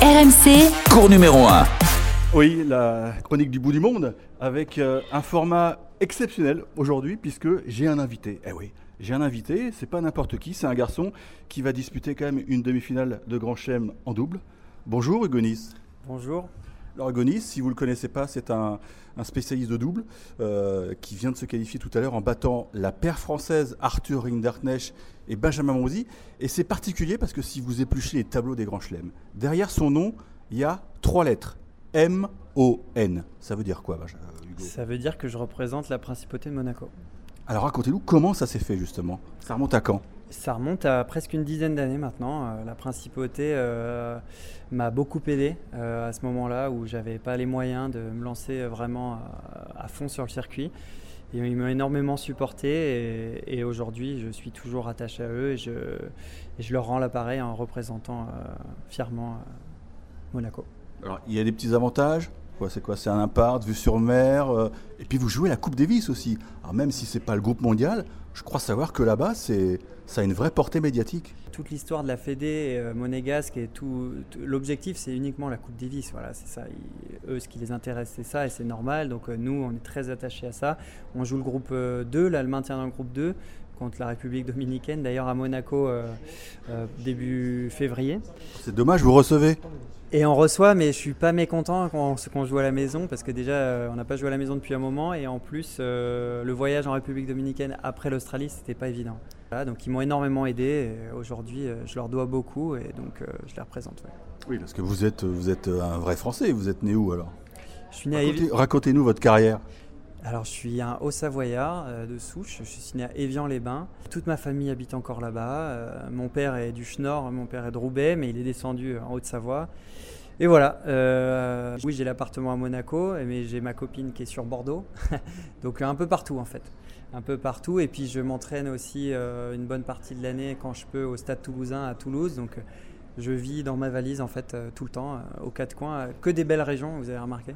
RMC, Cours numéro 1. Oui, la chronique du bout du monde avec euh, un format exceptionnel aujourd'hui puisque j'ai un invité. Eh oui, j'ai un invité, c'est pas n'importe qui, c'est un garçon qui va disputer quand même une demi-finale de Grand Chelem en double. Bonjour Hugo Nice. Bonjour. Nice, si vous ne le connaissez pas, c'est un, un spécialiste de double euh, qui vient de se qualifier tout à l'heure en battant la paire française Arthur Rinderknecht et Benjamin Monzi. Et c'est particulier parce que si vous épluchez les tableaux des Grands Chelems, derrière son nom, il y a trois lettres. M-O-N. Ça veut dire quoi, Benjamin- Hugo? Ça veut dire que je représente la principauté de Monaco. Alors racontez-nous comment ça s'est fait justement. Ça remonte à quand? Ça remonte à presque une dizaine d'années maintenant. Euh, La principauté euh, m'a beaucoup aidé euh, à ce moment-là où j'avais pas les moyens de me lancer vraiment à, fond sur le circuit. Et ils m'ont énormément supporté et, aujourd'hui je suis toujours attaché à eux et je, leur rends l'appareil en représentant fièrement Monaco. Alors il y a des petits avantages. C'est quoi? C'est un impart, vue sur mer. et puis vous jouez la Coupe Davis aussi. Alors même si c'est pas le groupe mondial, je crois savoir que là-bas, c'est, ça a une vraie portée médiatique. toute l'histoire de la Fédé euh, monégasque et tout, tout- l'objectif c'est uniquement la Coupe Davis voilà c'est ça Ils- eux ce qui les intéresse c'est ça et c'est normal donc euh, nous on est très attachés à ça on joue le groupe euh, 2 là le maintien dans le groupe 2 contre la République dominicaine d'ailleurs à Monaco euh, euh, début février C'est dommage, vous recevez. et on reçoit, mais je suis pas mécontent quand on, qu'on joue à la maison parce que déjà on n'a pas joué à la maison depuis un moment et en plus le voyage en République dominicaine après l'Australie c'était pas évident. Voilà, donc ils m'ont énormément aidé. Aujourd'hui, euh, je leur dois beaucoup et donc euh, je les représente. ouais. Oui, parce que vous êtes, vous êtes un vrai Français. Vous êtes né où alors? Je suis né à Racontez- Racontez-nous votre carrière. Alors je suis un Haut-Savoyard euh, de souche. Je suis né à Évian-les-Bains. Toute ma famille habite encore là-bas. Euh, mon père est du Schnorr, mon père est de Roubaix, mais il est descendu en Haute-Savoie. Et voilà. euh, oui, j'ai l'appartement à Monaco, mais j'ai ma copine qui est sur Bordeaux. Donc un peu partout en fait. Un peu partout. Et puis je m'entraîne aussi euh, une bonne partie de l'année quand je peux au Stade Toulousain à Toulouse. Donc je vis dans ma valise en fait euh, tout le temps, aux quatre coins. Que des belles régions, vous avez remarqué.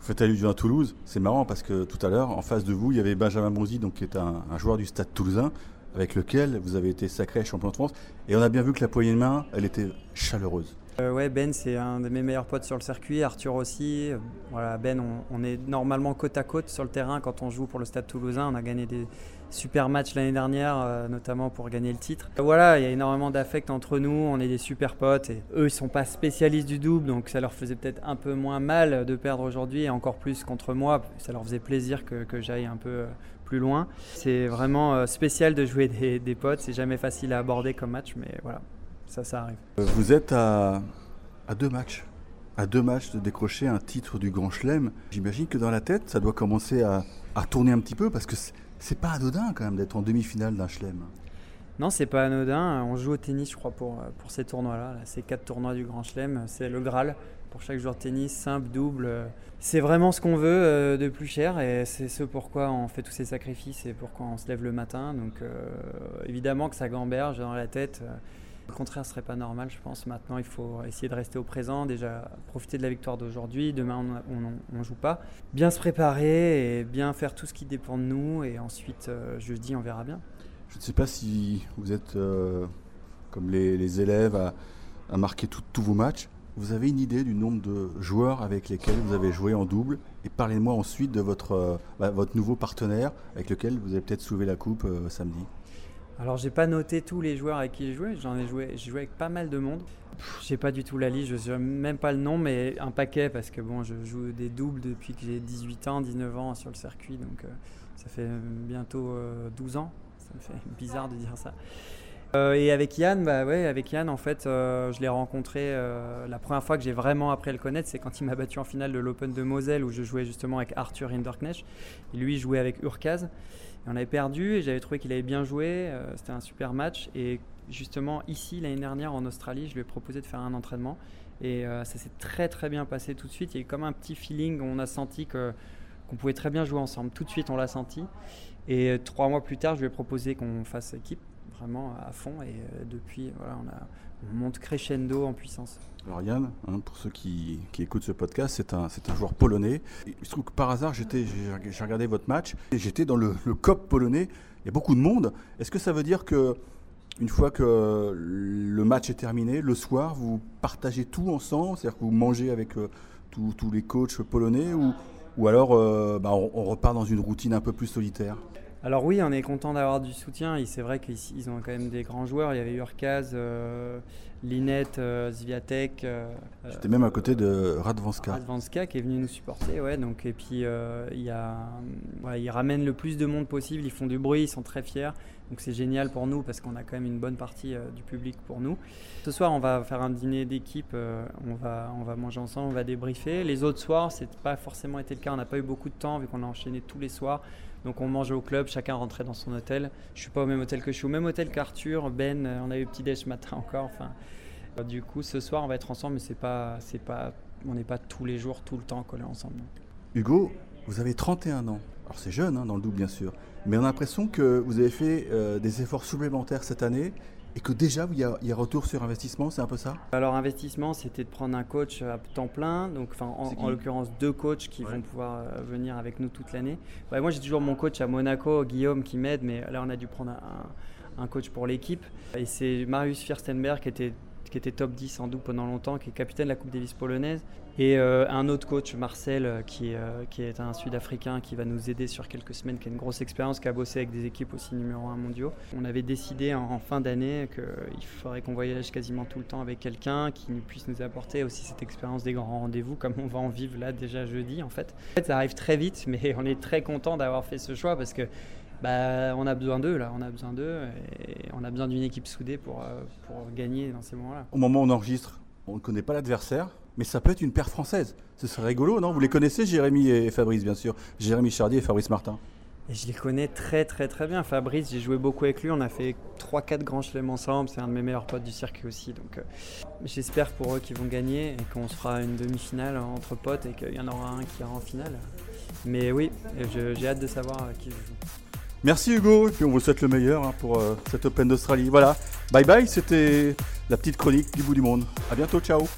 Vous faites allusion à Toulouse. C'est marrant parce que tout à l'heure, en face de vous, il y avait Benjamin Bonzi, donc, qui est un joueur du Stade Toulousain, avec lequel vous avez été sacré champion de France. Et on a bien vu que la poignée de main, elle était chaleureuse. Euh, ouais, Ben, c'est un de mes meilleurs potes sur le circuit. Arthur aussi. Voilà, Ben, on, est normalement côte à côte sur le terrain quand on joue pour le Stade Toulousain. On a gagné des super matchs l'année dernière, euh, notamment pour gagner le titre. Euh, Voilà, il y a énormément d'affect entre nous. On est des super potes. Et eux, ils sont pas spécialistes du double, donc ça leur faisait peut-être un peu moins mal de perdre aujourd'hui, et encore plus contre moi. Ça leur faisait plaisir que, j'aille un peu plus loin. C'est vraiment spécial de jouer des potes. C'est jamais facile à aborder comme match, mais voilà, ça, ça arrive. Euh, Vous êtes à, à deux matchs. À deux matchs de décrocher un titre du Grand Chelem. J'imagine que dans la tête, ça doit commencer à, à tourner un petit peu parce que c'est- pas anodin quand même d'être en demi-finale d'un Chelem. Non, c'est pas anodin. On joue au tennis, je crois, pour, euh, pour ces tournois-là. Là, ces quatre tournois du Grand Chelem, c'est le Graal pour chaque joueur de tennis, simple, double. euh, C'est vraiment ce qu'on veut euh, de plus cher et c'est ce pourquoi on fait tous ces sacrifices et pourquoi on se lève le matin. Donc, euh, évidemment que ça gamberge dans la tête. Le contraire serait pas normal, je pense. Maintenant, il faut essayer de rester au présent, déjà profiter de la victoire d'aujourd'hui. Demain, on ne joue pas. Bien se préparer et bien faire tout ce qui dépend de nous. Et ensuite, euh, jeudi, on verra bien. Je ne sais pas si vous êtes euh, comme les, élèves à, marquer tous vos matchs. Vous avez une idée du nombre de joueurs avec lesquels vous avez joué en double? Et parlez-moi ensuite de votre, euh, bah, nouveau partenaire avec lequel vous avez peut-être soulevé la coupe samedi. Alors j'ai pas noté tous les joueurs avec qui j'ai joué, j'en ai joué, j'ai joué avec pas mal de monde. Pff, J'ai pas du tout la liste, je sais même pas le nom, mais un paquet parce que bon, je joue des doubles depuis que j'ai 18 ans, 19 ans sur le circuit, donc euh, ça fait bientôt euh, 12 ans. Ça me fait bizarre de dire ça. Euh, et avec Yann, bah ouais, avec Yann, en fait, euh, je l'ai rencontré euh, la première fois que j'ai vraiment appris à le connaître, c'est quand il m'a battu en finale de l'Open de Moselle où je jouais justement avec Arthur Hinderknecht. Et lui, jouait avec Urkaz. On avait perdu et j'avais trouvé qu'il avait bien joué. C'était un super match. Et justement, ici, l'année dernière, en Australie, je lui ai proposé de faire un entraînement. Et ça s'est très très bien passé tout de suite. Il y a eu comme un petit feeling. On a senti que qu'on pouvait très bien jouer ensemble. Tout de suite, on l'a senti. Et trois mois plus tard, je lui ai proposé qu'on fasse équipe vraiment à fond. Et euh, depuis, voilà, on, monte crescendo en puissance. Alors Yann, hein, pour ceux qui, qui écoutent ce podcast, c'est un, un joueur polonais. Il se trouve que par hasard, j'ai, regardé votre match et j'étais dans le, le COP polonais. Il y a beaucoup de monde. Est-ce que ça veut dire que une fois que le match est terminé, le soir, vous partagez tout ensemble? C'est-à-dire que vous mangez avec euh, tous les coachs polonais ou, ou alors euh, bah, on, repart dans une routine un peu plus solitaire? Alors oui, on est content d'avoir du soutien. Et c'est vrai qu'ils ont quand même des grands joueurs. Il y avait Urkaz, euh, Linette, euh, Zviatek. J'étais même à côté de Radvanska. Radvanska qui est venu nous supporter, ouais. Donc et puis il y a, ils ramènent le plus de monde possible. Ils font du bruit, ils sont très fiers. Donc c'est génial pour nous parce qu'on a quand même une bonne partie du public pour nous. Ce soir, on va faire un dîner d'équipe. on va, on va manger ensemble, on va débriefer. Les autres soirs, c'est pas forcément été le cas. On n'a pas eu beaucoup de temps vu qu'on a enchaîné tous les soirs. Donc on mangeait au club, chacun rentrait dans son hôtel. Je suis pas au même hôtel que je suis au même hôtel qu'Arthur, Ben. On a eu petit déj ce matin encore. Enfin, du coup, ce soir, on va être ensemble, mais c'est pas, on n'est pas tous les jours, tout le temps collés ensemble. Hugo, vous avez 31 ans. Alors c'est jeune, hein, dans le double bien sûr, mais on a l'impression que vous avez fait euh, des efforts supplémentaires cette année et que déjà il y, a, retour sur investissement, c'est un peu ça? Alors investissement, c'était de prendre un coach à temps plein, donc en, l'occurrence deux coachs qui vont pouvoir euh, venir avec nous toute l'année. moi j'ai toujours mon coach à Monaco, Guillaume, qui m'aide, mais là on a dû prendre un, un coach pour l'équipe. Et c'est Marius Fierstenberg qui était qui était top 10 en double pendant longtemps, qui est capitaine de la Coupe Davis polonaise, et euh, un autre coach, Marcel, euh, qui, euh, qui est un Sud-Africain qui va nous aider sur quelques semaines, qui a une grosse expérience, qui a bossé avec des équipes aussi numéro 1 mondiaux. On avait décidé en, fin d'année qu'il faudrait qu'on voyage quasiment tout le temps avec quelqu'un qui puisse nous apporter aussi cette expérience des grands rendez-vous, comme on va en vivre là déjà jeudi en fait. En fait, ça arrive très vite, mais on est très content d'avoir fait ce choix parce que bah, on a besoin d'eux là, on a besoin d'eux et on a besoin d'une équipe soudée pour, euh, pour gagner dans ces moments-là. Au moment où on enregistre, on ne connaît pas l'adversaire, mais ça peut être une paire française. Ce serait rigolo, non? Vous les connaissez, Jérémy et Fabrice, bien sûr. Jérémy Chardier et Fabrice Martin. Et je les connais très très très bien. Fabrice, j'ai joué beaucoup avec lui. On a fait 3-4 grands chelems ensemble. C'est un de mes meilleurs potes du circuit aussi. Donc euh, j'espère pour eux qu'ils vont gagner et qu'on se fera une demi-finale entre potes et qu'il y en aura un qui ira en finale. Mais oui, j'ai hâte de savoir qui je joue. Merci Hugo, et puis on vous souhaite le meilleur hein, pour euh, cette Open d'Australie. Voilà, bye bye, c'était la petite chronique du bout du monde. A bientôt, ciao